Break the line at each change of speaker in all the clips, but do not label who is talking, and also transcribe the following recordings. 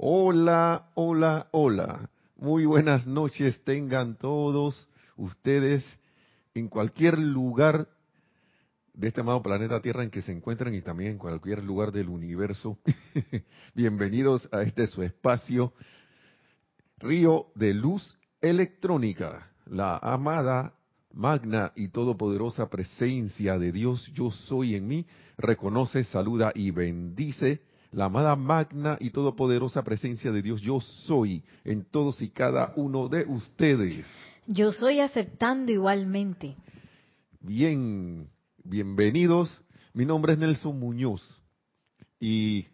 Hola, hola, hola. Muy buenas noches tengan todos ustedes en cualquier lugar de este amado planeta Tierra en que se encuentran y también en cualquier lugar del universo. Bienvenidos a este su espacio, Río de Luz Electrónica, la amada, magna y todopoderosa presencia de Dios, yo soy en mí, reconoce, saluda y bendice la amada magna y todopoderosa presencia de Dios, yo soy en todos y cada uno de ustedes.
Yo soy aceptando igualmente.
Bien, bienvenidos. Mi nombre es Nelson Muñoz y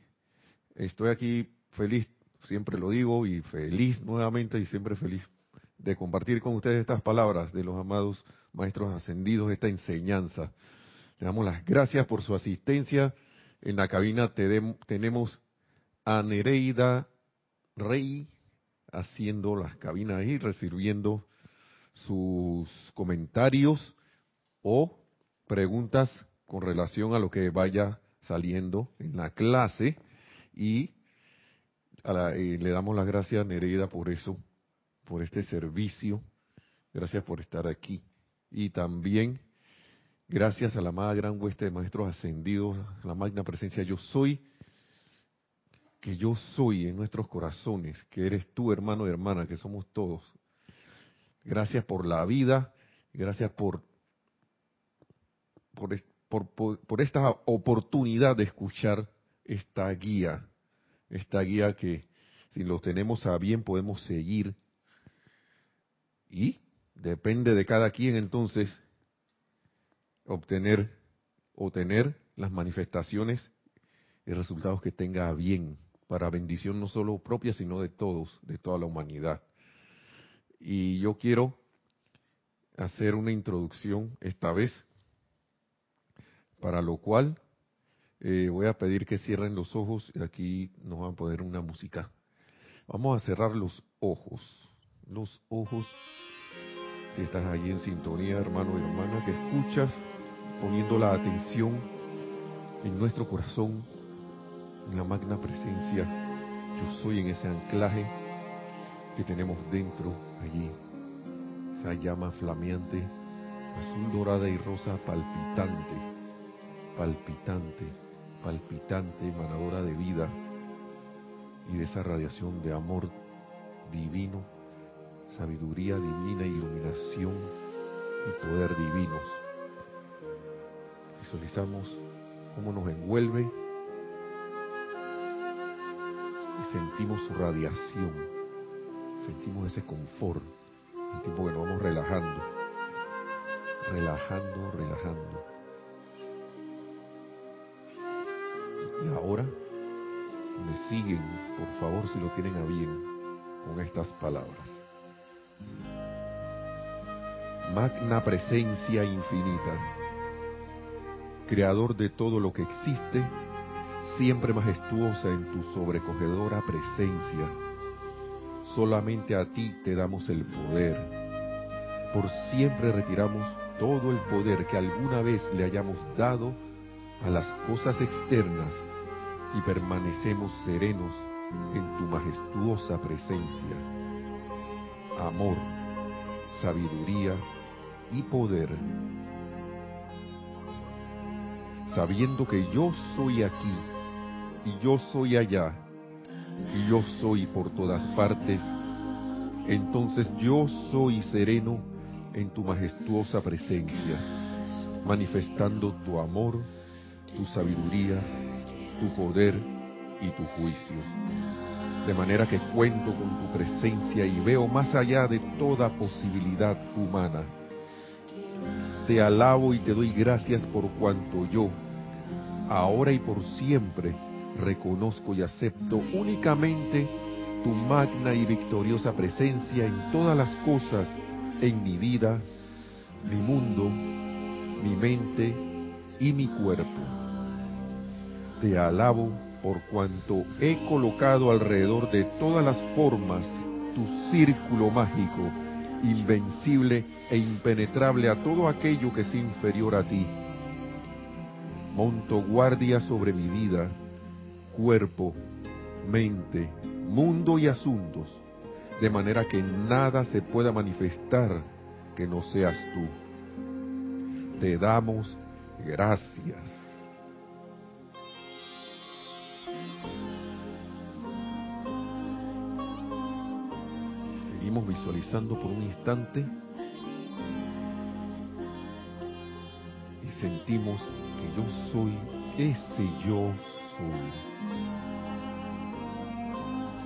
estoy aquí feliz, siempre lo digo, y feliz nuevamente y siempre feliz de compartir con ustedes estas palabras de los amados maestros ascendidos, esta enseñanza. Le damos las gracias por su asistencia en la cabina tenemos a Nereida Rey haciendo las cabinas ahí, recibiendo sus comentarios o preguntas con relación a lo que vaya saliendo en la clase y, le damos las gracias a Nereida por eso, por este servicio. Gracias por estar aquí. Y también Gracias a la amada gran hueste de maestros ascendidos, a la magna presencia yo soy, que yo soy en nuestros corazones, que eres tú hermano y hermana, que somos todos. Gracias por la vida, gracias por, por, por esta oportunidad de escuchar esta guía, esta guía que si lo tenemos a bien podemos seguir. Y depende de cada quien entonces obtener o tener las manifestaciones y resultados que tenga bien para bendición no solo propia, sino de todos, de toda la humanidad. Y yo quiero hacer una introducción esta vez, para lo cual eh, voy a pedir que cierren los ojos y aquí nos van a poner una música. Vamos a cerrar los ojos, los ojos, si estás allí en sintonía, hermano y hermana, que escuchas poniendo la atención en nuestro corazón, en la magna presencia, yo soy en ese anclaje que tenemos dentro allí, esa llama flameante, azul dorada y rosa palpitante, palpitante, palpitante, emanadora de vida y de esa radiación de amor divino, sabiduría divina, iluminación y poder divinos Visualizamos cómo nos envuelve y sentimos su radiación. Sentimos ese confort. El tiempo que nos vamos relajando. Relajando, relajando. Y ahora me siguen, por favor, si lo tienen a bien, con estas palabras. Magna presencia infinita creador de todo lo que existe, siempre majestuosa en tu sobrecogedora presencia. Solamente a ti te damos el poder. Por siempre retiramos todo el poder que alguna vez le hayamos dado a las cosas externas y permanecemos serenos en tu majestuosa presencia. Amor, sabiduría y poder sabiendo que yo soy aquí y yo soy allá y yo soy por todas partes, entonces yo soy sereno en tu majestuosa presencia, manifestando tu amor, tu sabiduría, tu poder y tu juicio. De manera que cuento con tu presencia y veo más allá de toda posibilidad humana. Te alabo y te doy gracias por cuanto yo, ahora y por siempre, reconozco y acepto únicamente tu magna y victoriosa presencia en todas las cosas, en mi vida, mi mundo, mi mente y mi cuerpo. Te alabo por cuanto he colocado alrededor de todas las formas tu círculo mágico, invencible e impenetrable a todo aquello que es inferior a ti monto guardia sobre mi vida, cuerpo, mente, mundo y asuntos, de manera que nada se pueda manifestar que no seas tú. Te damos gracias. Seguimos visualizando por un instante y sentimos yo soy ese yo soy.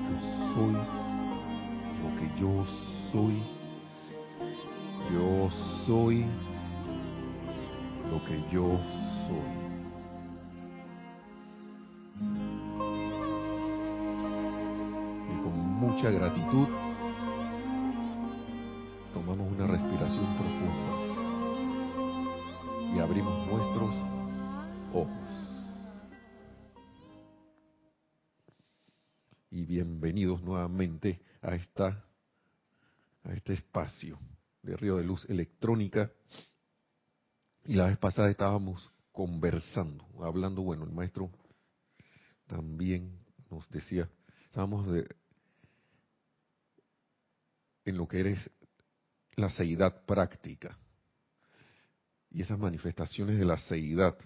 Yo soy lo que yo soy. Yo soy lo que yo soy. Y con mucha gratitud de Río de Luz Electrónica. Y la vez pasada estábamos conversando, hablando, bueno, el maestro también nos decía, estábamos de, en lo que eres la seidad práctica y esas manifestaciones de la seidad.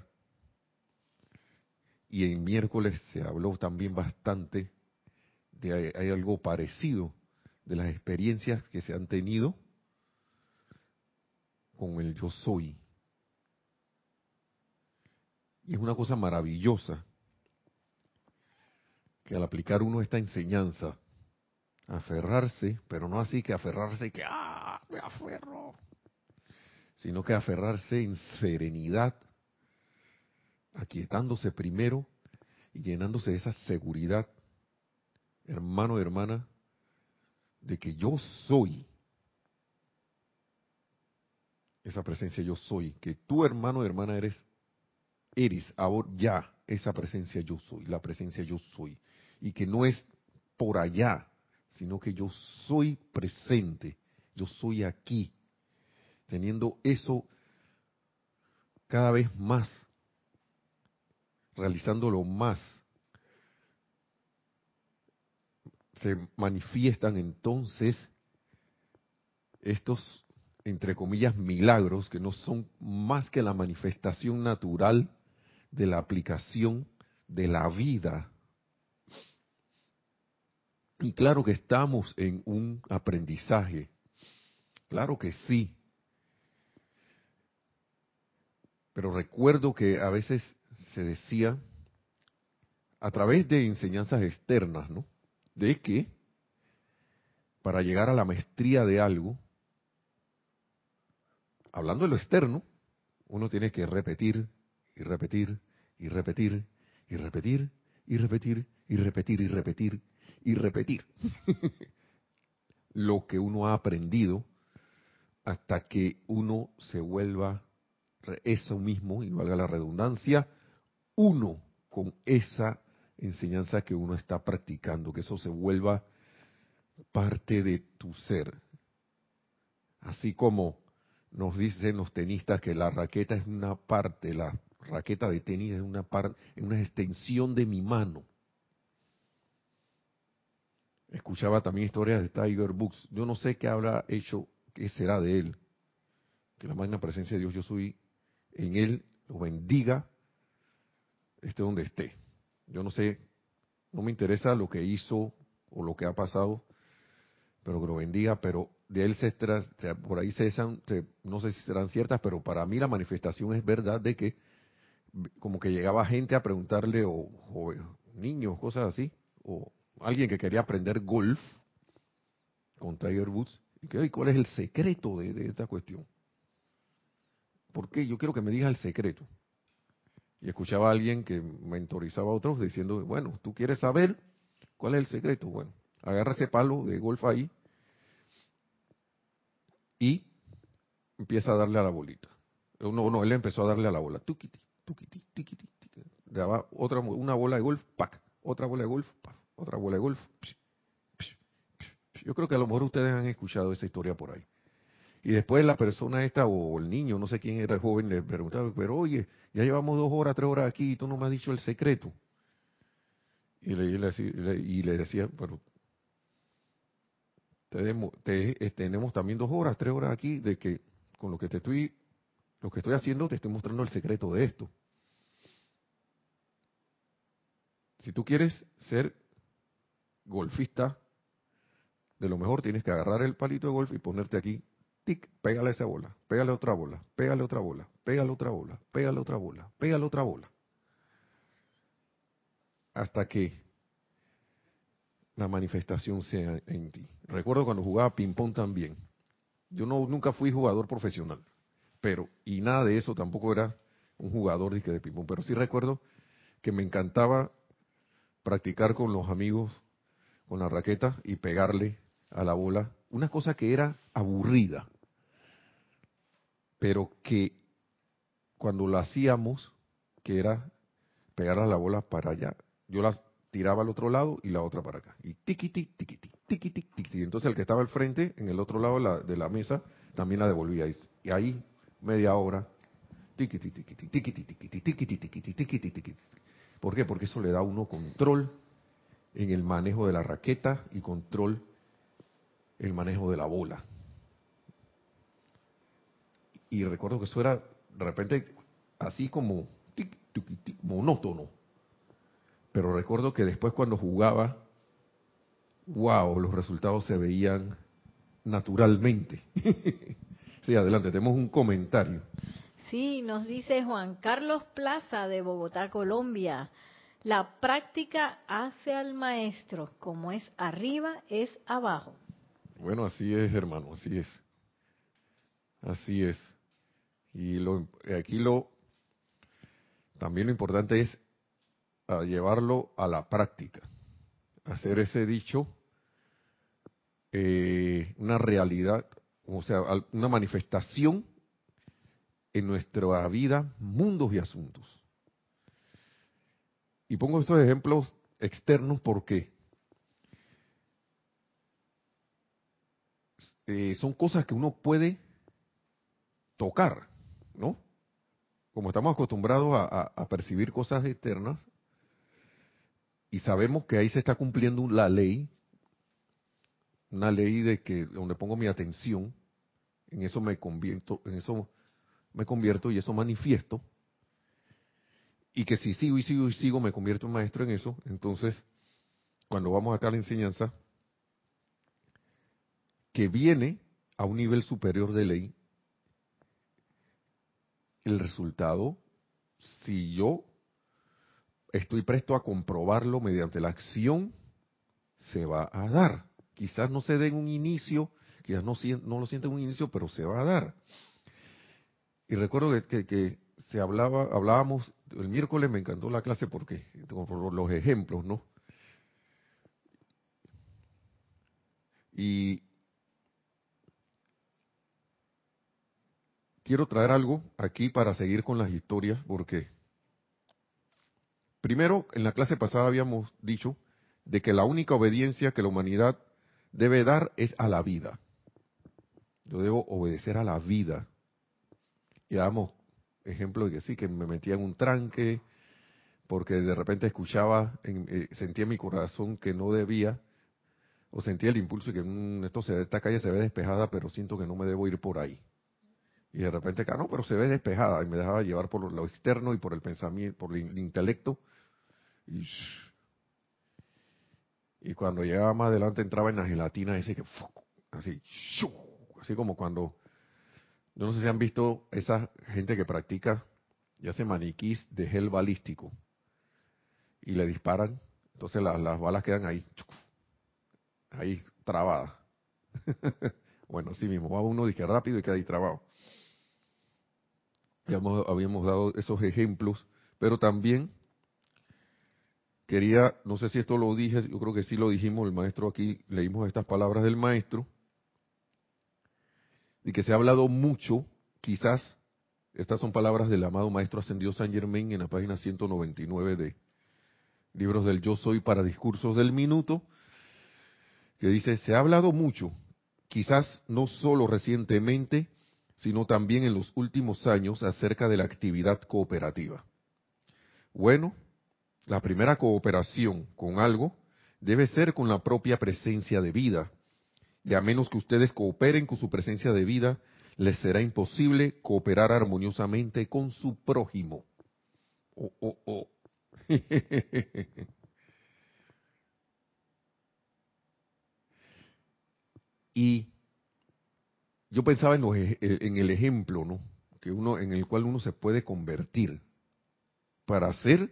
Y en miércoles se habló también bastante de hay algo parecido de las experiencias que se han tenido con el yo soy. Y es una cosa maravillosa que al aplicar uno esta enseñanza, aferrarse, pero no así que aferrarse que, ah, me aferro, sino que aferrarse en serenidad, aquietándose primero y llenándose de esa seguridad, hermano, hermana, de que yo soy esa presencia yo soy, que tu hermano hermana eres, eres ahora ya esa presencia yo soy, la presencia yo soy, y que no es por allá, sino que yo soy presente, yo soy aquí, teniendo eso cada vez más, realizándolo más, se manifiestan entonces estos, entre comillas, milagros que no son más que la manifestación natural de la aplicación de la vida. Y claro que estamos en un aprendizaje, claro que sí. Pero recuerdo que a veces se decía, a través de enseñanzas externas, ¿no? de que para llegar a la maestría de algo, hablando de lo externo, uno tiene que repetir y repetir y repetir y repetir y repetir y repetir y repetir y repetir lo que uno ha aprendido hasta que uno se vuelva eso mismo, y valga la redundancia, uno con esa enseñanza que uno está practicando, que eso se vuelva parte de tu ser. Así como nos dicen los tenistas que la raqueta es una parte, la raqueta de tenis es una parte, una extensión de mi mano. Escuchaba también historias de Tiger Books. Yo no sé qué habrá hecho, qué será de él. Que la magna presencia de Dios, yo soy en él, lo bendiga, esté donde esté. Yo no sé, no me interesa lo que hizo o lo que ha pasado, pero que lo bendiga, pero de él se, por ahí se, no sé si serán ciertas, pero para mí la manifestación es verdad de que como que llegaba gente a preguntarle, o, niños, cosas así, o alguien que quería aprender golf con Tiger Woods, y que, ¿cuál es el secreto de, de esta cuestión? ¿Por qué? Yo quiero que me diga el secreto. Y escuchaba a alguien que mentorizaba a otros diciendo, bueno, tú quieres saber cuál es el secreto. Bueno, agarra ese palo de golf ahí y empieza a darle a la bolita. No, no, él empezó a darle a la bola. Tuquiti, tuquiti, tiquiti, Daba otra, una bola de golf, pac. Otra bola de golf, pac. Otra bola de golf. Yo creo que a lo mejor ustedes han escuchado esa historia por ahí. Y después la persona esta o el niño, no sé quién era el joven, le preguntaba, pero oye, ya llevamos dos horas, tres horas aquí y tú no me has dicho el secreto. Y le, y le decía, pero eh, tenemos también dos horas, tres horas aquí de que con lo que te estoy, lo que estoy haciendo te estoy mostrando el secreto de esto. Si tú quieres ser golfista, de lo mejor tienes que agarrar el palito de golf y ponerte aquí, tic, pégale esa bola, pégale otra bola, pégale otra bola, pégale otra bola, pégale otra bola, pégale otra bola. Hasta que la manifestación sea en ti. Recuerdo cuando jugaba ping-pong también. Yo no nunca fui jugador profesional, pero y nada de eso tampoco era un jugador de, ping-pong, pero sí recuerdo que me encantaba practicar con los amigos con la raqueta y pegarle a la bola, una cosa que era aburrida, pero que cuando la hacíamos, que era pegar a la bola para allá, yo las tiraba al otro lado y la otra para acá. Y tiquiti, tiquiti, tiquiti, tiquiti. Entonces el que estaba al frente, en el otro lado de la, mesa, también la devolvía. Y, ahí, media hora, tiquiti, tiquiti, tiquiti, tiquiti, tiquiti, tiquiti, tiquiti, tiquiti. ¿Por qué? Porque eso le da uno control en el manejo de la raqueta y control el manejo de la bola. Y recuerdo que eso era de repente así como tic, tuqui, tic, monótono. Pero recuerdo que después cuando jugaba, wow, los resultados se veían naturalmente. sí, adelante, tenemos un comentario.
Sí, nos dice Juan Carlos Plaza de Bogotá, Colombia. La práctica hace al maestro, como es arriba, es abajo.
Bueno, así es, hermano, así es. Así es. Y lo, aquí lo también lo importante es llevarlo a la práctica, hacer ese dicho eh, una realidad, o sea, una manifestación en nuestra vida, mundos y asuntos. Y pongo estos ejemplos externos porque eh, son cosas que uno puede tocar, ¿no? Como estamos acostumbrados a percibir cosas externas y sabemos que ahí se está cumpliendo la ley, una ley de que donde pongo mi atención, en eso me convierto, en eso me convierto y eso manifiesto, y que si sigo y sigo y sigo me convierto en maestro en eso, entonces cuando vamos acá a la enseñanza, que viene a un nivel superior de ley, el resultado, si yo estoy presto a comprobarlo mediante la acción, se va a dar. Quizás no se dé en un inicio, quizás no, lo siente en un inicio, pero se va a dar. Y recuerdo que, que- que se hablaba, hablábamos, el miércoles me encantó la clase porque, por los ejemplos, ¿no? Y quiero traer algo aquí para seguir con las historias, porque primero, en la clase pasada habíamos dicho de que la única obediencia que la humanidad debe dar es a la vida. Yo debo obedecer a la vida. Y damos ejemplo de que sí, que me metía en un tranque, porque de repente escuchaba, en- eh, sentía en mi corazón que no debía, o sentía el impulso de que "Mm, esto se, esta calle se ve despejada, pero siento que no me debo ir por ahí. Y de repente, ah, no, pero se ve despejada, y me dejaba llevar por lo externo y por el pensamiento, por el intelecto, y, cuando llegaba más adelante entraba en la gelatina ese que, así, así como cuando, yo no sé si han visto esa gente que practica y hace maniquís de gel balístico, y le disparan, entonces la- las balas quedan ahí, ahí trabadas. bueno, sí mismo, va uno dije rápido y queda ahí trabado. Ya habíamos dado esos ejemplos, pero también quería, no sé si esto lo dije, yo creo que sí lo dijimos, el maestro aquí, leímos estas palabras del maestro, y que se ha hablado mucho, quizás, estas son palabras del amado maestro ascendido San Germain en la página 199 de Libros del Yo Soy para Discursos del Minuto, que dice, se ha hablado mucho, quizás no solo recientemente, sino también en los últimos años acerca de la actividad cooperativa. Bueno, la primera cooperación con algo debe ser con la propia presencia de vida. Y a menos que ustedes cooperen con su presencia de vida, les será imposible cooperar armoniosamente con su prójimo. Oh, oh, oh. y yo pensaba en, en, el ejemplo, ¿no? Que uno, en el cual uno se puede convertir para ser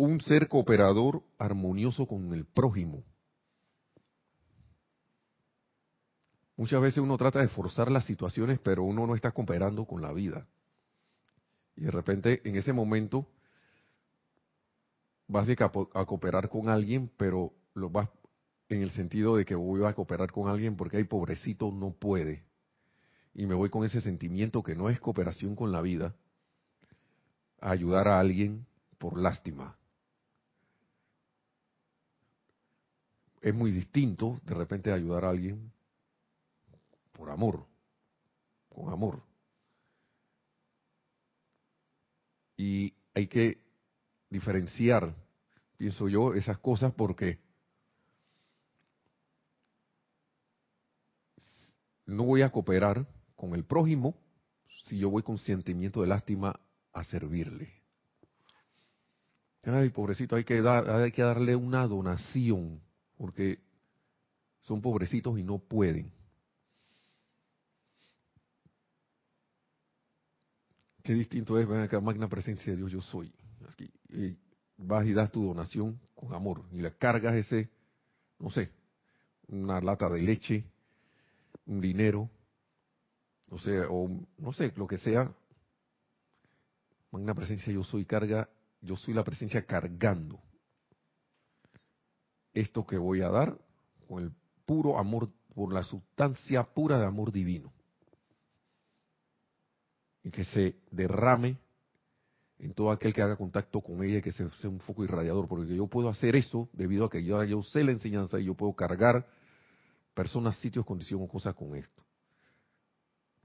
un ser cooperador armonioso con el prójimo. Muchas veces uno trata de forzar las situaciones, pero uno no está cooperando con la vida. Y de repente, en ese momento, vas a cooperar con alguien, pero lo vas en el sentido de que voy a cooperar con alguien porque hay pobrecito no puede. Y me voy con ese sentimiento que no es cooperación con la vida, a ayudar a alguien por lástima. Es muy distinto de repente ayudar a alguien por amor, con amor. Y hay que diferenciar, pienso yo, esas cosas porque no voy a cooperar con el prójimo si yo voy con sentimiento de lástima a servirle. Ay, pobrecito, hay que, dar, hay que darle una donación, porque son pobrecitos y no pueden. Qué distinto es, ven acá, magna presencia de Dios, yo soy. y vas y das tu donación con amor y le cargas ese, no sé, una lata de leche, un dinero, o sea, o no sé, lo que sea. Magna presencia yo soy carga, yo soy la presencia cargando esto que voy a dar con el puro amor, por la sustancia pura de amor divino y que se derrame en todo aquel que haga contacto con ella y que sea un foco irradiador, porque yo puedo hacer eso debido a que yo, yo sé la enseñanza y yo puedo cargar personas, sitios, condiciones o cosas con esto,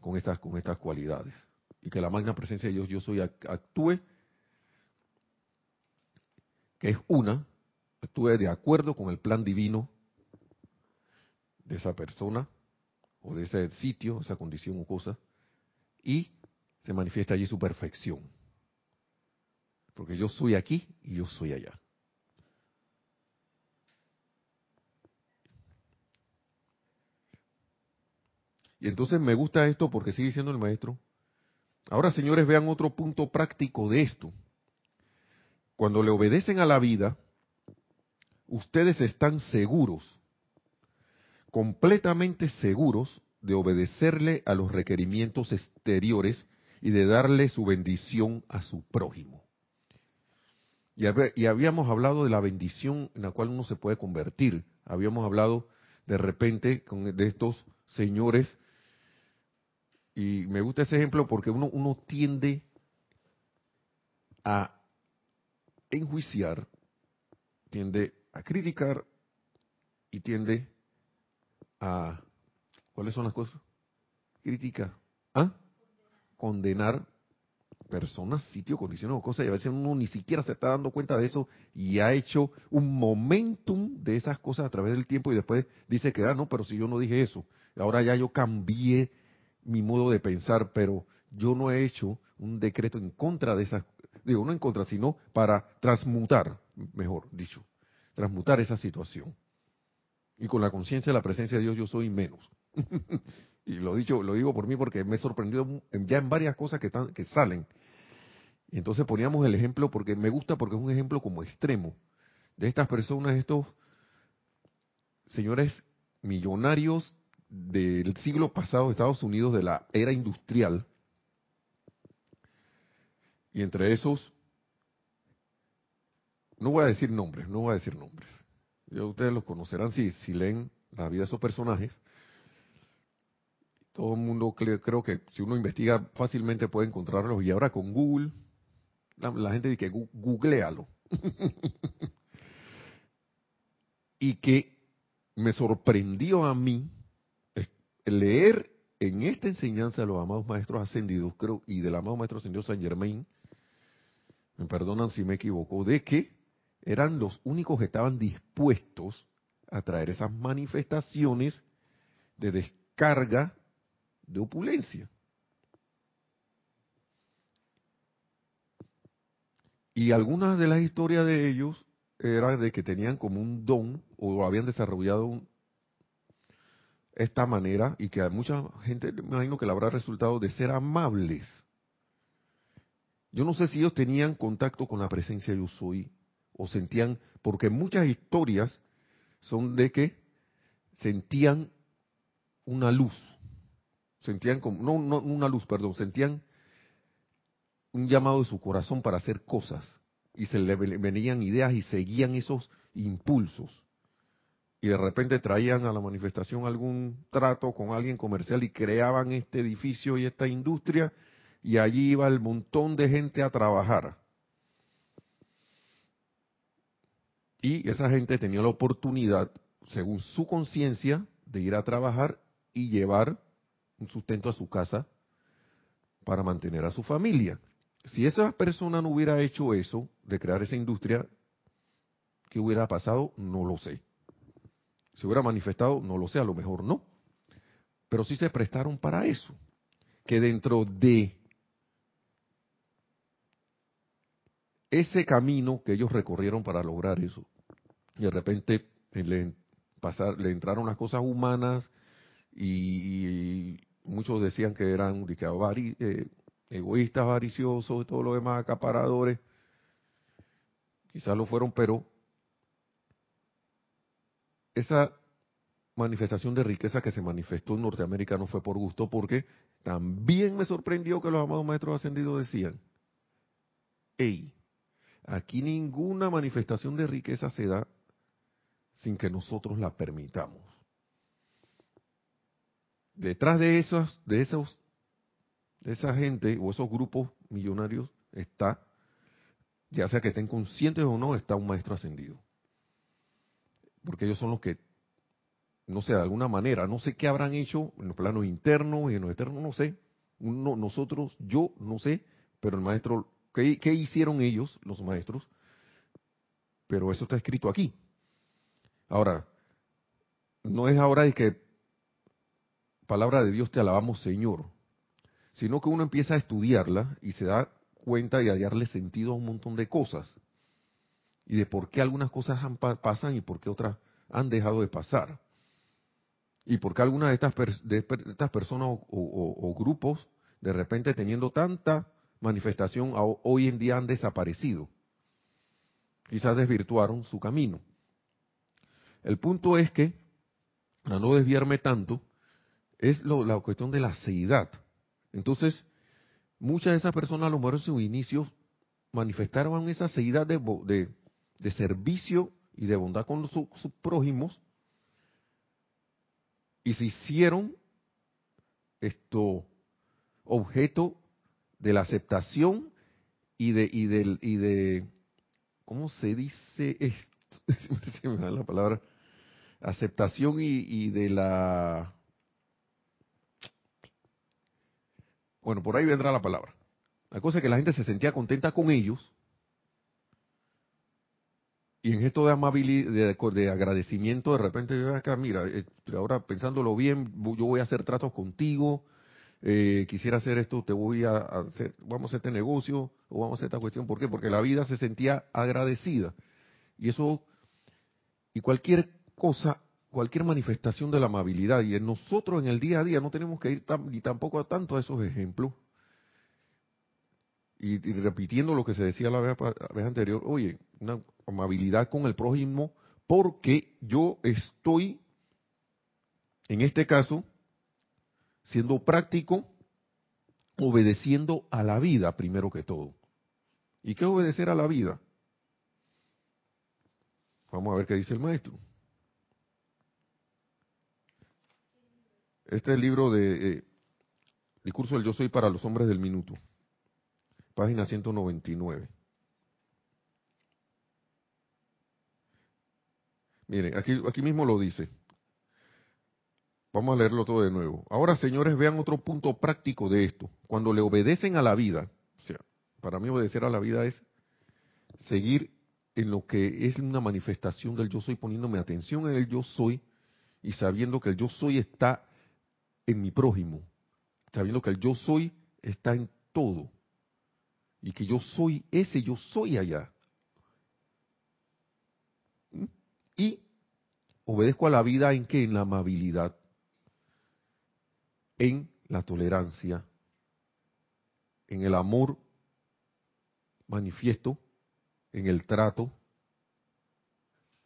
con estas, con estas cualidades. Y que la magna presencia de Dios, yo soy, actúe, que es una, actúe de acuerdo con el plan divino de esa persona o de ese sitio, esa condición o cosa, y se manifiesta allí su perfección. Porque yo soy aquí y yo soy allá. Y entonces me gusta esto porque sigue diciendo el maestro. Ahora, señores, vean otro punto práctico de esto. Cuando le obedecen a la vida, ustedes están seguros, completamente seguros de obedecerle a los requerimientos exteriores y de darle su bendición a su prójimo. Y, habíamos hablado de la bendición en la cual uno se puede convertir. Habíamos hablado de repente con, de estos señores. Y me gusta ese ejemplo porque uno, uno tiende a enjuiciar, tiende a criticar y tiende a... ¿Cuáles son las cosas? Crítica. ¿Ah? condenar personas, sitios, condiciones o cosas, y a veces uno ni siquiera se está dando cuenta de eso y ha hecho un momentum de esas cosas a través del tiempo y después dice que, ah, no, pero si yo no dije eso, ahora ya yo cambié mi modo de pensar, pero yo no he hecho un decreto en contra de esas, digo, no en contra, sino para transmutar, mejor dicho, transmutar esa situación. Y con la conciencia de la presencia de Dios yo soy menos. y lo dicho, lo digo por mí porque me sorprendió ya en varias cosas que, están, que salen. Entonces poníamos el ejemplo porque me gusta porque es un ejemplo como extremo de estas personas, estos señores millonarios del siglo pasado de Estados Unidos, de la era industrial. Y entre esos, no voy a decir nombres, no voy a decir nombres. Ya ustedes los conocerán si, si leen la vida de esos personajes. Todo el mundo creo que si uno investiga fácilmente puede encontrarlos. Y ahora con Google, la, gente dice que googlealo. y que me sorprendió a mí leer en esta enseñanza de los amados maestros ascendidos, creo, y del amado maestro ascendido San Germain, me perdonan si me equivoco, de que eran los únicos que estaban dispuestos a traer esas manifestaciones de descarga de opulencia. Y algunas de las historias de ellos eran de que tenían como un don o habían desarrollado esta manera y que a mucha gente me imagino que le habrá resultado de ser amables. Yo no sé si ellos tenían contacto con la presencia yo soy o sentían, porque muchas historias son de que sentían una luz, sentían como, no, no una luz, perdón, sentían un llamado de su corazón para hacer cosas y se le venían ideas y seguían esos impulsos. Y de repente traían a la manifestación algún trato con alguien comercial y creaban este edificio y esta industria y allí iba el montón de gente a trabajar. Y esa gente tenía la oportunidad, según su conciencia, de ir a trabajar y llevar un sustento a su casa para mantener a su familia. Si esa persona no hubiera hecho eso, de crear esa industria, ¿qué hubiera pasado? No lo sé. ¿Se hubiera manifestado? No lo sé, a lo mejor no. Pero sí se prestaron para eso. Que dentro de ese camino que ellos recorrieron para lograr eso, y de repente le, pasar, le entraron las cosas humanas y, muchos decían que eran eh, egoístas, avariciosos y todo lo demás, acaparadores. Quizás lo fueron, pero esa manifestación de riqueza que se manifestó en Norteamérica no fue por gusto, porque también me sorprendió que los amados maestros ascendidos decían, hey, aquí ninguna manifestación de riqueza se da sin que nosotros la permitamos. Detrás de esas, de esos esa gente o esos grupos millonarios está, ya sea que estén conscientes o no, está un maestro ascendido. Porque ellos son los que, no sé, de alguna manera, no sé qué habrán hecho en los planos internos y en los externos, no sé. nosotros, yo no sé, pero el maestro, ¿qué, ¿qué hicieron ellos, los maestros? Pero eso está escrito aquí. Ahora, no es ahora de que palabra de Dios te alabamos Señor, sino que uno empieza a estudiarla y se da cuenta y a darle sentido a un montón de cosas y de por qué algunas cosas pasan y por qué otras han dejado de pasar. Y por qué algunas de estas, de estas personas o, grupos, de repente teniendo tanta manifestación, hoy en día han desaparecido. Quizás desvirtuaron su camino. El punto es que, para no desviarme tanto, es la cuestión de la seidad. Entonces, muchas de esas personas a lo mejor en sus inicios manifestaron esa seidad de, servicio y de bondad con sus prójimos y se hicieron esto objeto de la aceptación y de y de, y de cómo se dice esto me la palabra aceptación y, y de la Bueno, por ahí vendrá la palabra. La cosa es que la gente se sentía contenta con ellos. Y en esto de amabilidad, de, agradecimiento, de repente, acá, mira, eh, ahora pensándolo bien, yo voy a hacer tratos contigo, eh, quisiera hacer esto, te voy a hacer, vamos a este negocio, o vamos a hacer esta cuestión. ¿Por qué? Porque la vida se sentía agradecida. Y eso, y cualquier cosa cualquier manifestación de la amabilidad. Y nosotros en el día a día no tenemos que ir ni tampoco a tanto a esos ejemplos. Y, repitiendo lo que se decía la vez, la vez anterior, oye, una amabilidad con el prójimo, porque yo estoy, en este caso, siendo práctico, obedeciendo a la vida primero que todo. ¿Y qué obedecer a la vida? Vamos a ver qué dice el maestro. Este es el libro de eh, Discurso del Yo Soy para los Hombres del Minuto, página 199. Miren, aquí, aquí mismo lo dice. Vamos a leerlo todo de nuevo. Ahora, señores, vean otro punto práctico de esto. Cuando le obedecen a la vida, o sea, para mí obedecer a la vida es seguir en lo que es una manifestación del yo soy, poniéndome atención en el yo soy y sabiendo que el yo soy está en mi prójimo, sabiendo que el yo soy está en todo. Y que yo soy ese yo soy allá. ¿Mm? Y obedezco a la vida en que en la amabilidad, en la tolerancia, en el amor manifiesto, en el trato,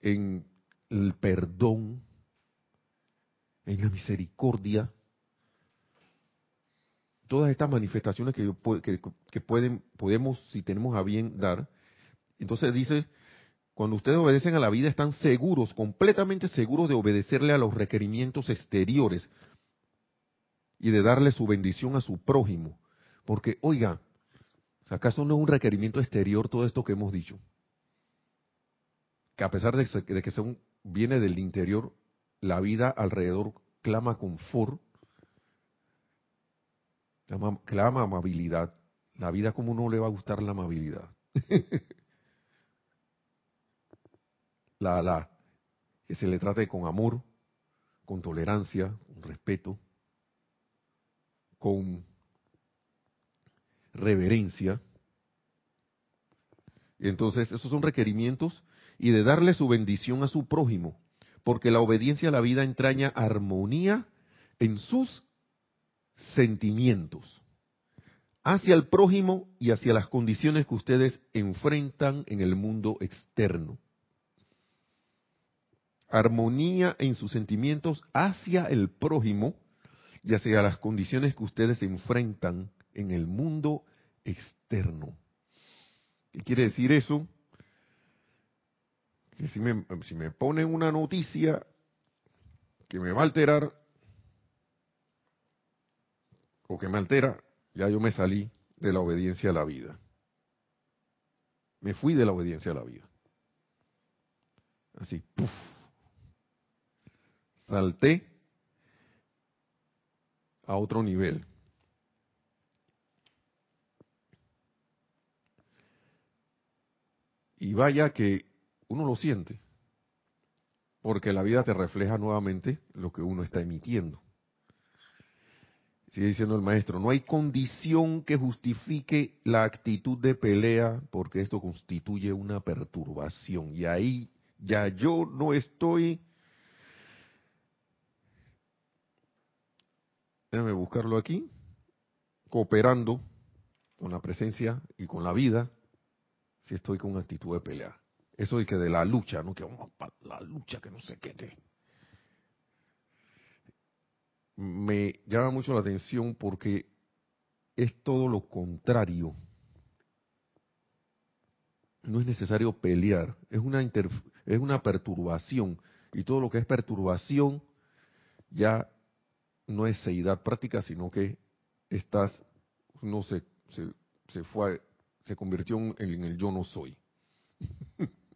en el perdón, en la misericordia. Todas estas manifestaciones que, que, pueden, podemos, si tenemos a bien, dar. Entonces dice, cuando ustedes obedecen a la vida, están seguros, completamente seguros de obedecerle a los requerimientos exteriores y de darle su bendición a su prójimo. Porque, oiga, ¿acaso no es un requerimiento exterior todo esto que hemos dicho? Que a pesar de que, son, viene del interior, la vida alrededor clama confort, clama, amabilidad. La vida, como no le va a gustar la amabilidad? la, la, que se le trate con amor, con tolerancia, con respeto, con reverencia. Entonces, esos son requerimientos y de darle su bendición a su prójimo porque la obediencia a la vida entraña armonía en sus sentimientos hacia el prójimo y hacia las condiciones que ustedes enfrentan en el mundo externo. Armonía en sus sentimientos hacia el prójimo y hacia las condiciones que ustedes enfrentan en el mundo externo. ¿Qué quiere decir eso? que si me, si me ponen una noticia que me va a alterar o que me altera, ya yo me salí de la obediencia a la vida. Me fui de la obediencia a la vida. Así, puff. Salté a otro nivel. Y vaya que uno lo siente, porque la vida te refleja nuevamente lo que uno está emitiendo. Sigue diciendo el maestro, no hay condición que justifique la actitud de pelea porque esto constituye una perturbación. Y ahí ya yo no estoy... Déjame buscarlo aquí. Cooperando con la presencia y con la vida si estoy con actitud de pelea. Eso de que de la lucha, ¿no? Que vamos para la lucha, que no sé qué. Me llama mucho la atención porque es todo lo contrario. No es necesario pelear, es una, es una perturbación. Y todo lo que es perturbación ya no es seidad práctica, sino que estás, no se, se fue, se convirtió en el yo no soy.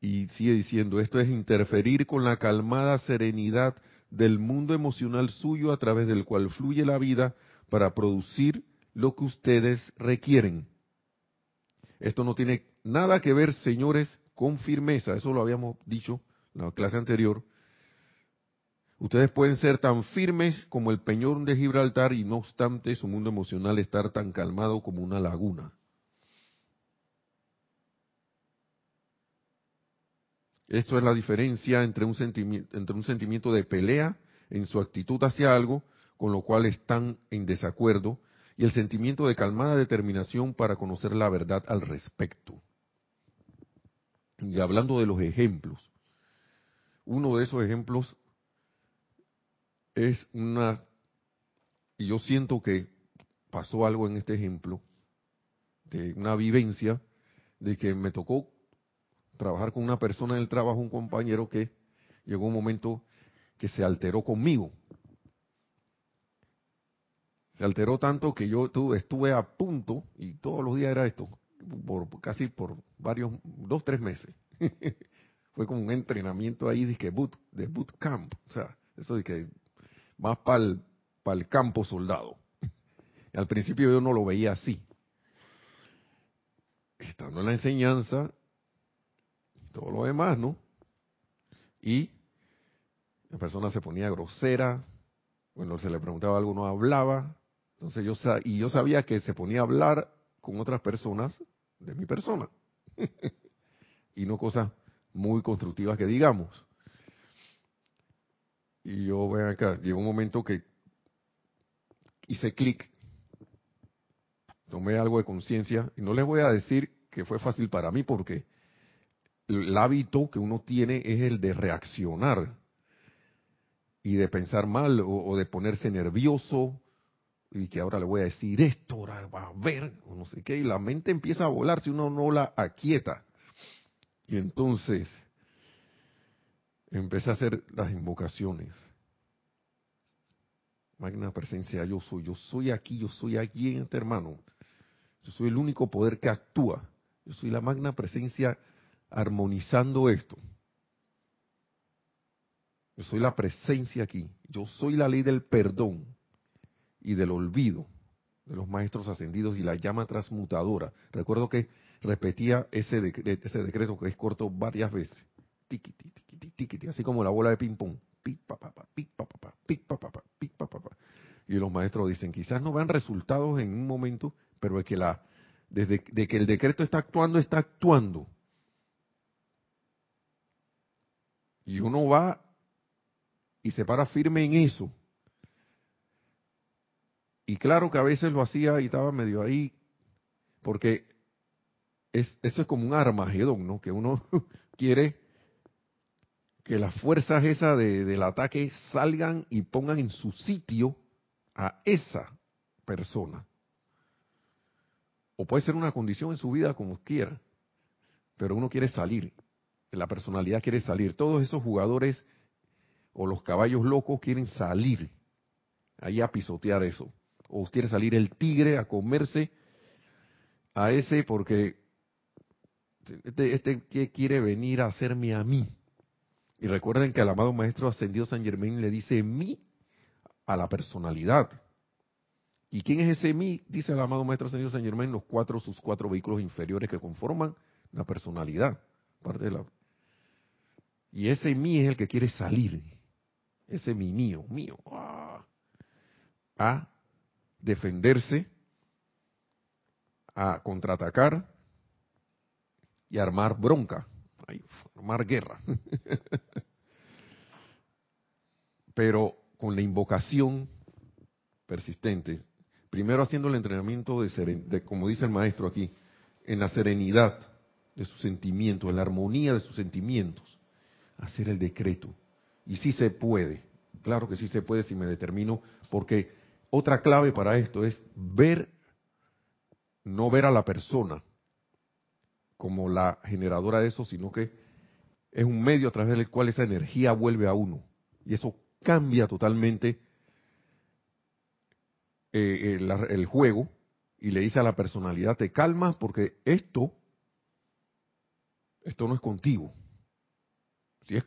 Y sigue diciendo, esto es interferir con la calmada serenidad del mundo emocional suyo a través del cual fluye la vida para producir lo que ustedes requieren. Esto no tiene nada que ver, señores, con firmeza, eso lo habíamos dicho en la clase anterior. Ustedes pueden ser tan firmes como el peñón de Gibraltar y no obstante su mundo emocional estar tan calmado como una laguna. Esto es la diferencia entre un, sentimiento, entre un sentimiento de pelea en su actitud hacia algo, con lo cual están en desacuerdo, y el sentimiento de calmada determinación para conocer la verdad al respecto. Y hablando de los ejemplos, uno de esos ejemplos es una, y yo siento que pasó algo en este ejemplo, de una vivencia, de que me tocó trabajar con una persona en el trabajo, un compañero que llegó un momento que se alteró conmigo. Se alteró tanto que yo estuve a punto, y todos los días era esto, por, casi por varios, dos, tres meses. Fue como un entrenamiento ahí de, boot, de boot camp, o sea, eso de que más para el, campo soldado. Al principio yo no lo veía así, estando en la enseñanza, todo lo demás, ¿no? Y la persona se ponía grosera, bueno, se le preguntaba algo, no hablaba, entonces yo y yo sabía que se ponía a hablar con otras personas de mi persona y no cosas muy constructivas que digamos. Y yo, ven acá, llegó un momento que hice clic, tomé algo de conciencia, y no les voy a decir que fue fácil para mí porque el hábito que uno tiene es el de reaccionar y de pensar mal o, de ponerse nervioso y que ahora le voy a decir esto, ahora va a ver, o no sé qué, y la mente empieza a volar si uno no la aquieta. Y entonces empecé a hacer las invocaciones. Magna presencia, yo soy, yo soy aquí, yo soy aquí en este hermano. Yo soy el único poder que actúa. Yo soy la magna presencia armonizando esto. Yo soy la presencia aquí. Yo soy la ley del perdón y del olvido de los maestros ascendidos y la llama transmutadora. Recuerdo que repetía ese, ese decreto que es corto varias veces. así como la bola de ping-pong. Y los maestros dicen, quizás no vean resultados en un momento, pero es que la, desde de que el decreto está actuando, está actuando. Y uno va y se para firme en eso. Y claro que a veces lo hacía y estaba medio ahí, porque es, eso es como un armagedón, ¿no? Que uno quiere que las fuerzas esas de, del ataque salgan y pongan en su sitio a esa persona. O puede ser una condición en su vida como quiera, pero uno quiere salir, la personalidad quiere salir. Todos esos jugadores o los caballos locos quieren salir ahí a pisotear eso. O quiere salir el tigre a comerse a ese porque este, este quiere venir a hacerme a mí. Y recuerden que el amado Maestro Ascendido San Germain le dice mí a la personalidad. ¿Y quién es ese mí? Dice el amado Maestro Ascendido San Germain, los cuatro, sus cuatro vehículos inferiores que conforman la personalidad. Parte de la... Y ese mí es el que quiere salir. Ese mi mío, mío, ah, a defenderse, a contraatacar y armar bronca, armar guerra. Pero con la invocación persistente, primero haciendo el entrenamiento de, de, como dice el maestro aquí, en la serenidad de sus sentimientos, en la armonía de sus sentimientos, hacer el decreto y sí se puede, claro que sí se puede si me determino, porque otra clave para esto es ver, no ver a la persona como la generadora de eso, sino que es un medio a través del cual esa energía vuelve a uno. Y eso cambia totalmente eh, el, juego y le dice a la personalidad, te calmas porque esto, esto no es contigo. Si es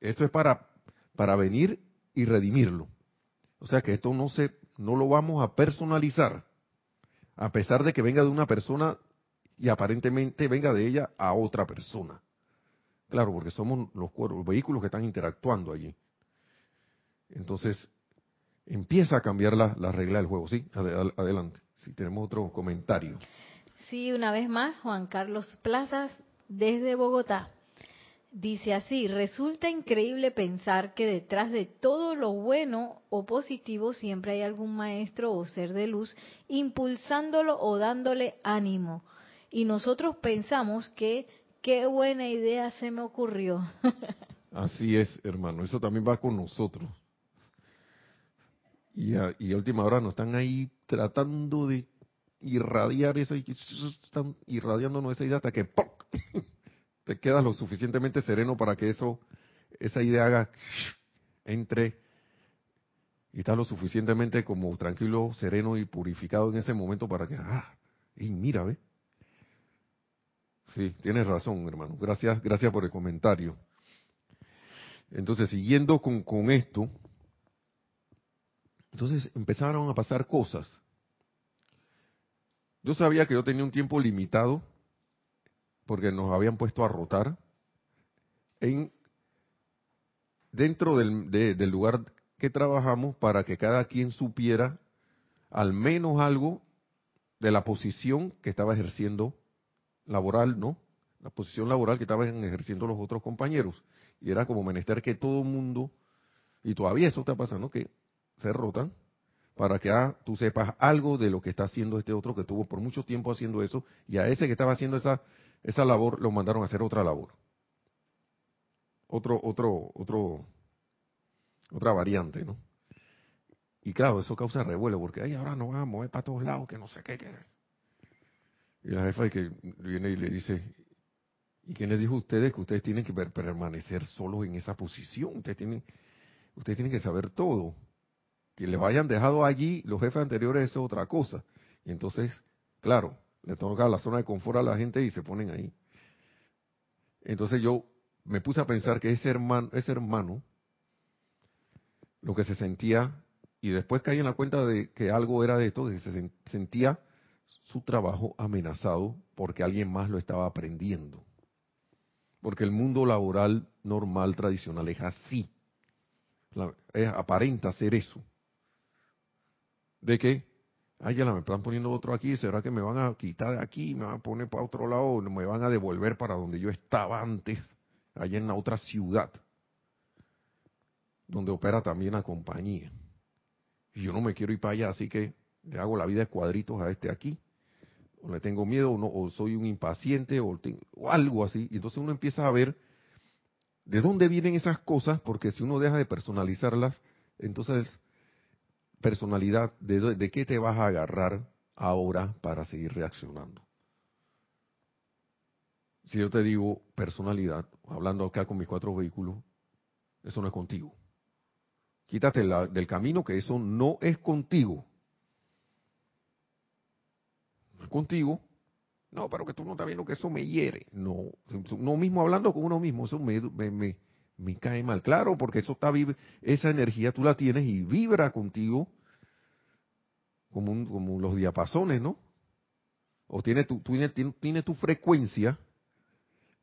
esto es para para venir y redimirlo. O sea que esto no se, no lo vamos a personalizar, a pesar de que venga de una persona y aparentemente venga de ella a otra persona. Claro, porque somos los, los vehículos que están interactuando allí. Entonces, empieza a cambiar la, la regla del juego. Sí, adelante. Si tenemos otro comentario.
Sí, una vez más, Juan Carlos Plazas, desde Bogotá. Dice así, resulta increíble pensar que detrás de todo lo bueno o positivo siempre hay algún maestro o ser de luz impulsándolo o dándole ánimo. Y nosotros pensamos que qué buena idea se me ocurrió.
así es, hermano, eso también va con nosotros. Y a, y última hora nos están ahí tratando de irradiar esa, están irradiándonos esa idea hasta que. te quedas lo suficientemente sereno para que eso, esa idea haga, entre y estás lo suficientemente como tranquilo, sereno y purificado en ese momento para que, ah, y mira, ve. Sí, tienes razón, hermano. Gracias, gracias por el comentario. Entonces, siguiendo con, con esto, entonces empezaron a pasar cosas. Yo sabía que yo tenía un tiempo limitado porque nos habían puesto a rotar en dentro del, lugar que trabajamos para que cada quien supiera al menos algo de la posición que estaba ejerciendo laboral, ¿no? La posición laboral que estaban ejerciendo los otros compañeros. Y era como menester que todo mundo, y todavía eso está pasando, que se rotan para que ah, tú sepas algo de lo que está haciendo este otro que tuvo por mucho tiempo haciendo eso, y a ese que estaba haciendo esa, esa labor lo mandaron a hacer otra labor. Otro, otro, otro, otra variante, ¿no? Y claro, eso causa revuelo, porque ay, ahora no vamos a mover para todos lados, que no sé qué. qué. Y la jefa que viene y le dice, ¿y quién les dijo a ustedes que ustedes tienen que permanecer solos en esa posición? Ustedes tienen, ustedes tienen que saber todo. Que le vayan dejado allí los jefes anteriores es otra cosa. Y entonces, claro, le toca la zona de confort a la gente y se ponen ahí. Entonces yo me puse a pensar que ese hermano, ese hermano, lo que se sentía y después caí en la cuenta de que algo era de esto, que se sentía su trabajo amenazado porque alguien más lo estaba aprendiendo. Porque el mundo laboral normal, tradicional, es así. es, aparenta ser eso. De que, ay, ya la me están poniendo otro aquí, ¿será que me van a quitar de aquí, me van a poner para otro lado, o me van a devolver para donde yo estaba antes, allá en la otra ciudad, donde opera también la compañía? y yo no me quiero ir para allá, así que le hago la vida de cuadritos a este aquí, o le tengo miedo, o, no, o soy un impaciente, o, algo así, y entonces uno empieza a ver de dónde vienen esas cosas, porque si uno deja de personalizarlas, entonces, personalidad, ¿de, de qué te vas a agarrar ahora para seguir reaccionando? Si yo te digo personalidad, hablando acá con mis cuatro vehículos, eso no es contigo. Quítate del camino que eso no es contigo. No es contigo. No, pero que tú no estás viendo que eso me hiere. No, uno mismo hablando con uno mismo, eso me, me, cae mal. Claro, porque eso está esa energía tú la tienes y vibra contigo como, como los diapasones, ¿no? O tiene tu, tiene, tiene tu frecuencia,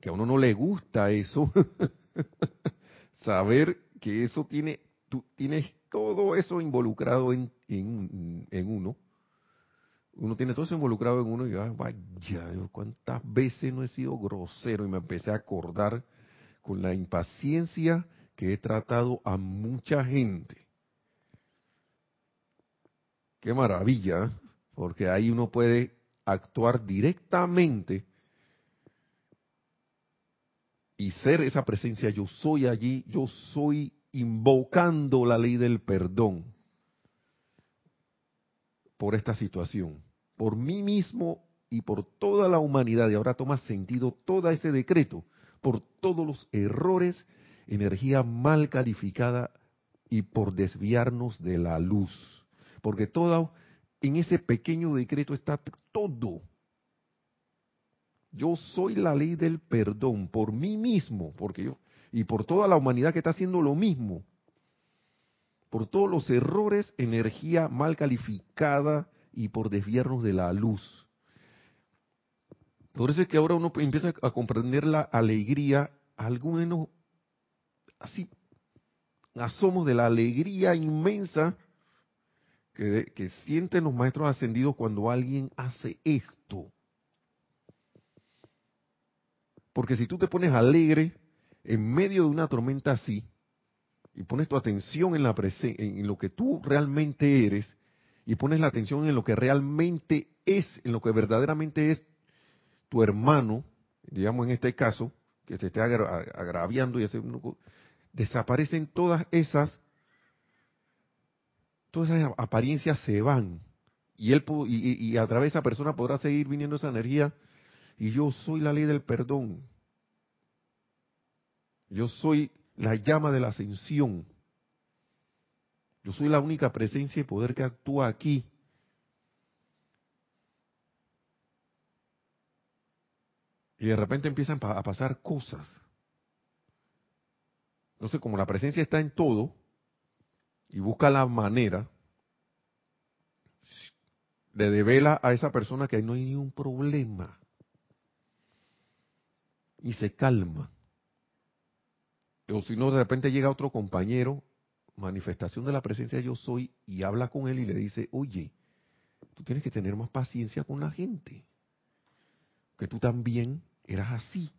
que a uno no le gusta eso, saber que eso tiene tú tienes todo eso involucrado en, en, uno. Uno tiene todo eso involucrado en uno y ah, vaya, cuántas veces no he sido grosero y me empecé a acordar con la impaciencia que he tratado a mucha gente. Qué maravilla, ¿eh? porque ahí uno puede actuar directamente y ser esa presencia. Yo soy allí, yo soy invocando la ley del perdón por esta situación, por mí mismo y por toda la humanidad. Y ahora toma sentido todo ese decreto, por todos los errores, energía mal calificada y por desviarnos de la luz. Porque todo, en ese pequeño decreto está todo. Yo soy la ley del perdón por mí mismo, porque yo, y por toda la humanidad que está haciendo lo mismo. Por todos los errores, energía mal calificada y por desviarnos de la luz. Por eso es que ahora uno empieza a comprender la alegría, algo menos así, asomos de la alegría inmensa que, sienten los maestros ascendidos cuando alguien hace esto. Porque si tú te pones alegre, en medio de una tormenta así, y pones tu atención en lo que tú realmente eres, y pones la atención en lo que realmente es, en lo que verdaderamente es tu hermano, digamos en este caso, que te esté agraviando y hace, desaparecen todas esas, todas esas apariencias se van. Y, él, y, y a través de esa persona podrá seguir viniendo esa energía. Y yo soy la ley del perdón. Yo soy la llama de la ascensión. Yo soy la única presencia y poder que actúa aquí. Y de repente empiezan a pasar cosas. Entonces, como la presencia está en todo y busca la manera, le devela a esa persona que no hay ningún problema. y se calma. O si no, de repente llega otro compañero, manifestación de la presencia yo soy, y habla con él y le dice, oye, tú tienes que tener más paciencia con la gente. Que tú también eras así.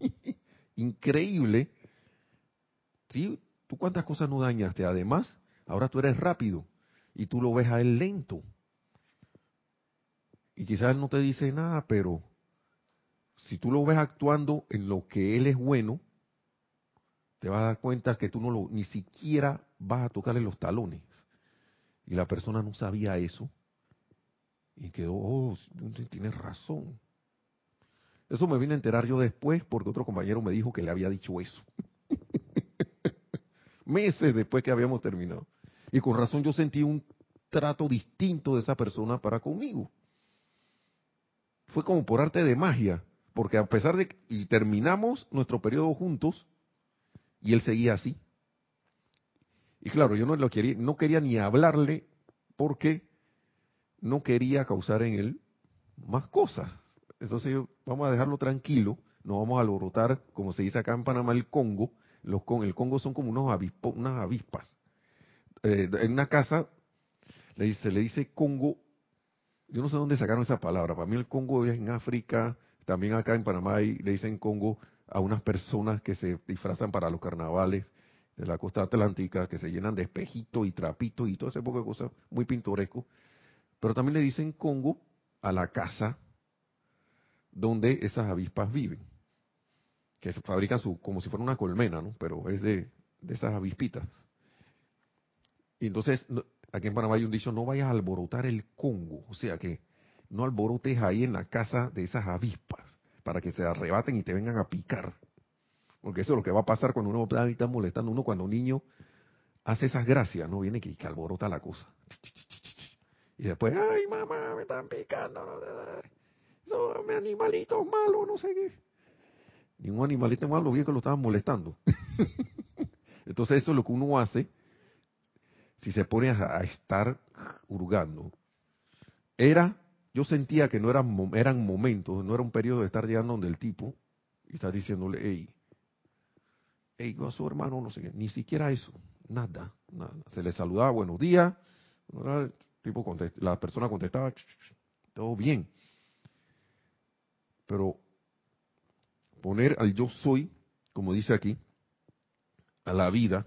Increíble. ¿Sí? ¿Tú cuántas cosas no dañaste? Además, ahora tú eres rápido y tú lo ves a él lento. Y quizás él no te dice nada, pero si tú lo ves actuando en lo que él es bueno, te vas a dar cuenta que tú no lo, ni siquiera vas a tocarle los talones. Y la persona no sabía eso. Y quedó, oh, tienes razón. Eso me vine a enterar yo después porque otro compañero me dijo que le había dicho eso. Meses después que habíamos terminado. Y con razón yo sentí un trato distinto de esa persona para conmigo. Fue como por arte de magia, porque a pesar de que terminamos nuestro periodo juntos y él seguía así. Y claro, yo no lo quería, no quería ni hablarle porque no quería causar en él más cosas. Entonces vamos a dejarlo tranquilo, no vamos a alborotar, como se dice acá en Panamá, el Congo. Los, el Congo son como unos unas avispas. Eh, en una casa le dice, le dice Congo, yo no sé dónde sacaron esa palabra, para mí el Congo es en África, también acá en Panamá le dicen Congo a unas personas que se disfrazan para los carnavales de la costa atlántica, que se llenan de espejitos y trapitos y todo ese poco de cosas muy pintoresco. Pero también le dicen Congo a la casa donde esas avispas viven, que se fabrican su, como si fuera una colmena, ¿no? Pero es de, de esas avispitas. Y entonces, aquí en Panamá hay un dicho, no vayas a alborotar el Congo, o sea que no alborotes ahí en la casa de esas avispas, para que se arrebaten y te vengan a picar. Porque eso es lo que va a pasar cuando uno está molestando uno, cuando un niño hace esas gracias, no viene que, que alborota la cosa. Y después, ay mamá, me están picando. Son animalitos malos, no sé qué. Ningún animalito malo, bien que lo estaban molestando. Entonces eso es lo que uno hace si se pone a, estar hurgando. Era, yo sentía que no eran, eran momentos, no era un periodo de estar llegando donde el tipo y estar diciéndole, hey, hey, a su hermano, no sé qué, ni siquiera eso, nada, nada. Se le saludaba, buenos días, tipo la persona contestaba, todo bien. Pero poner al yo soy, como dice aquí, a la vida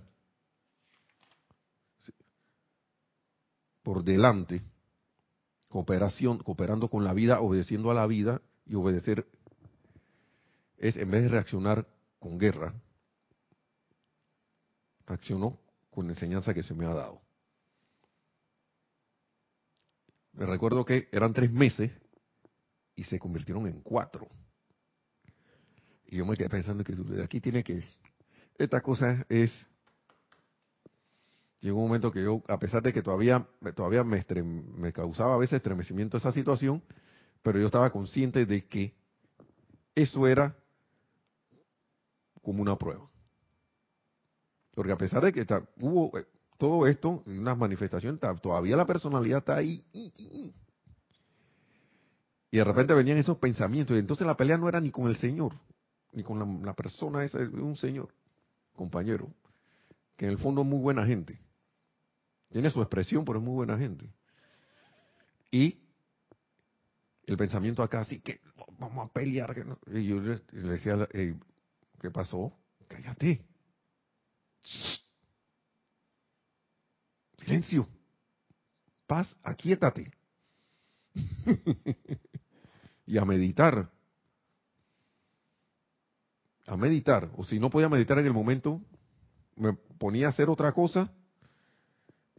por delante, cooperación, cooperando con la vida, obedeciendo a la vida y obedecer es en vez de reaccionar con guerra, reaccionó con la enseñanza que se me ha dado. Me recuerdo que eran tres meses y se convirtieron en cuatro. Y yo me quedé pensando que aquí tiene que, esta cosa es, llegó un momento que yo, a pesar de que todavía, todavía me, me causaba a veces estremecimiento esa situación, pero yo estaba consciente de que eso era como una prueba. Porque a pesar de que hubo eh, todo esto, unas manifestaciones, todavía la personalidad está ahí. De repente venían esos pensamientos. Y entonces la pelea no era ni con el Señor, ni con la, persona esa, un Señor, compañero, que en el fondo es muy buena gente. Tiene su expresión, pero es muy buena gente. Y el pensamiento acá, así que vamos a pelear. Y yo le decía, ¿qué pasó? Cállate. Silencio. Paz, aquíétate. Y a meditar. A meditar. O si no podía meditar en el momento, me ponía a hacer otra cosa,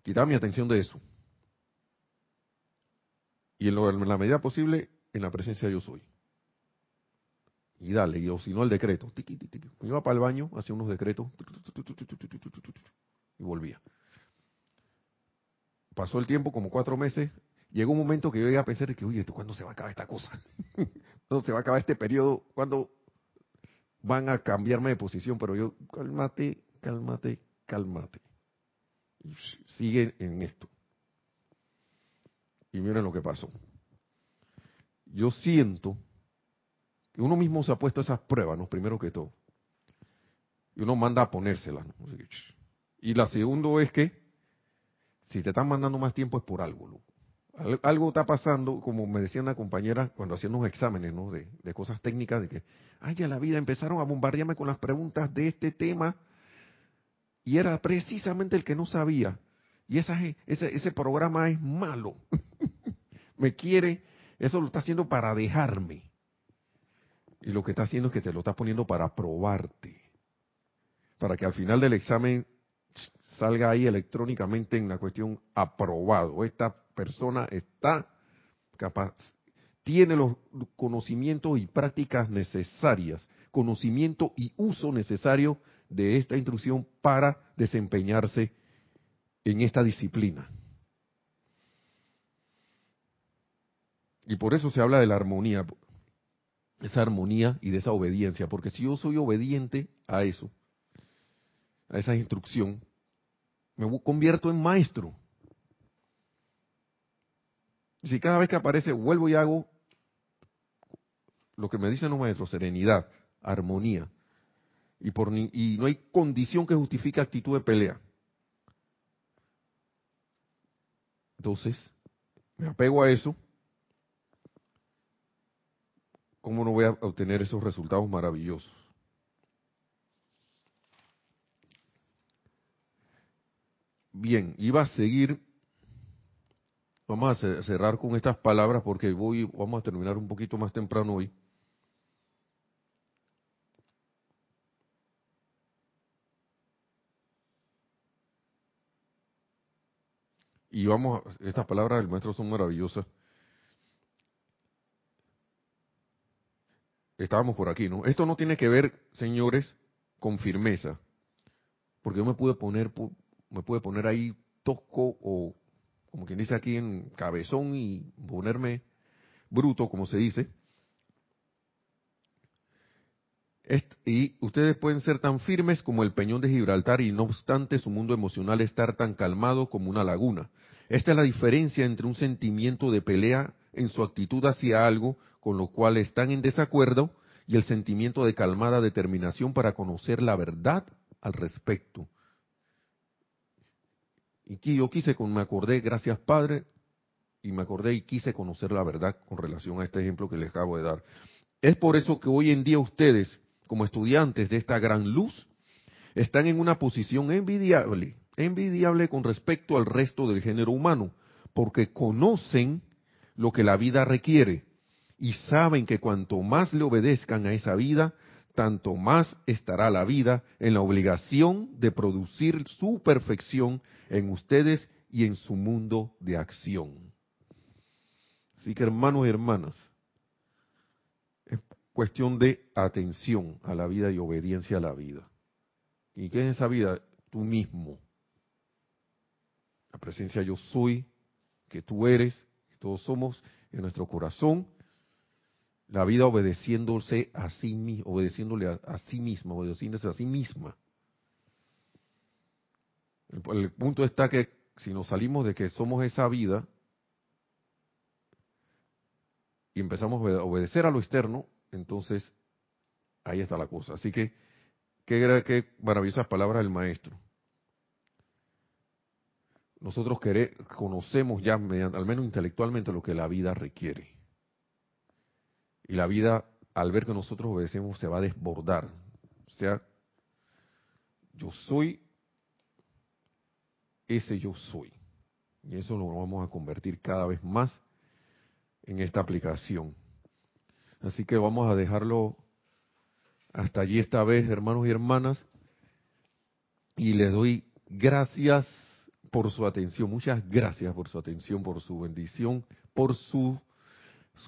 quitaba mi atención de eso. Y en, la medida posible, en la presencia yo soy. Y dale, y o si no el decreto. Me iba para el baño, hacía unos decretos y volvía. Pasó el tiempo, como cuatro meses, llegó un momento que yo iba a pensar que, oye, ¿cuándo se va a acabar esta cosa? ¿Cuándo se va a acabar este periodo? ¿Cuándo van a cambiarme de posición? Pero yo, cálmate, cálmate, cálmate. Sigue en esto. Y miren lo que pasó. Yo siento Y uno mismo se ha puesto esas pruebas, ¿no? Primero que todo. Y uno manda a ponérselas. ¿no? Y la segunda es que si te están mandando más tiempo es por algo. Algo está pasando, como me decía una compañera cuando hacían unos exámenes ¿no? de, cosas técnicas, de que, ay, ya la vida empezaron a bombardearme con las preguntas de este tema y era precisamente el que no sabía. Y esa, ese, ese programa es malo. me quiere, eso lo está haciendo para dejarme. Y lo que está haciendo es que te lo está poniendo para probarte. Para que al final del examen salga ahí electrónicamente en la cuestión aprobado. Esta persona está capaz, tiene los conocimientos y prácticas necesarias, conocimiento y uso necesario de esta instrucción para desempeñarse en esta disciplina. Y por eso se habla de la armonía, esa armonía y de esa obediencia, porque si yo soy obediente a eso, a esa instrucción, me convierto en maestro. Si cada vez que aparece vuelvo y hago lo que me dicen los maestros, serenidad, armonía, y, por y no hay condición que justifique actitud de pelea. Entonces, me apego a eso. ¿Cómo no voy a obtener esos resultados maravillosos? Bien, iba a seguir. Vamos a cerrar con estas palabras porque voy, vamos a terminar un poquito más temprano hoy. Y vamos, estas palabras del maestro son maravillosas. Estábamos por aquí, ¿no? Esto no tiene que ver, señores, con firmeza. Porque yo me pude poner me puede poner ahí tosco o, como quien dice aquí, en cabezón y ponerme bruto, como se dice. y ustedes pueden ser tan firmes como el peñón de Gibraltar y no obstante su mundo emocional estar tan calmado como una laguna. Esta es la diferencia entre un sentimiento de pelea en su actitud hacia algo con lo cual están en desacuerdo y el sentimiento de calmada determinación para conocer la verdad al respecto. Y yo quise, me acordé, gracias Padre, y me acordé y quise conocer la verdad con relación a este ejemplo que les acabo de dar. Es por eso que hoy en día ustedes, como estudiantes de esta gran luz, están en una posición envidiable, envidiable con respecto al resto del género humano, porque conocen lo que la vida requiere y saben que cuanto más le obedezcan a esa vida, tanto más estará la vida en la obligación de producir su perfección en ustedes y en su mundo de acción. Así que hermanos y hermanas, es cuestión de atención a la vida y obediencia a la vida. ¿Y qué es esa vida? Tú mismo. La presencia yo soy, que tú eres, que todos somos en nuestro corazón la vida obedeciéndose a sí mismo, obedeciéndole a, sí misma, obedeciéndose a sí misma. El, punto está que si nos salimos de que somos esa vida y empezamos a obedecer a lo externo, entonces ahí está la cosa. Así que qué, qué maravillosas palabras del maestro. Nosotros conocemos ya, al menos intelectualmente, lo que la vida requiere. Y la vida, al ver que nosotros obedecemos, se va a desbordar. O sea, yo soy ese yo soy. Y eso lo vamos a convertir cada vez más en esta aplicación. Así que vamos a dejarlo hasta allí esta vez, hermanos y hermanas. Y les doy gracias por su atención. Muchas gracias por su atención, por su bendición, por sus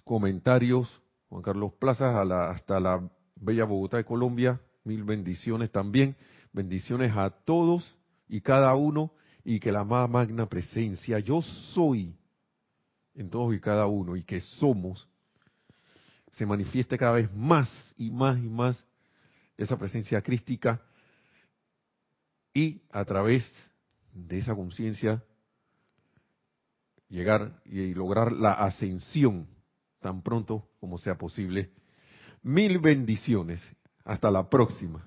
comentarios, Juan Carlos Plaza, hasta la bella Bogotá de Colombia. Mil bendiciones también. Bendiciones a todos y cada uno y que la más magna presencia yo soy en todos y cada uno y que somos se manifieste cada vez más y más y más esa presencia crística y a través de esa conciencia llegar y lograr la ascensión tan pronto como sea posible Mil bendiciones. Hasta la próxima.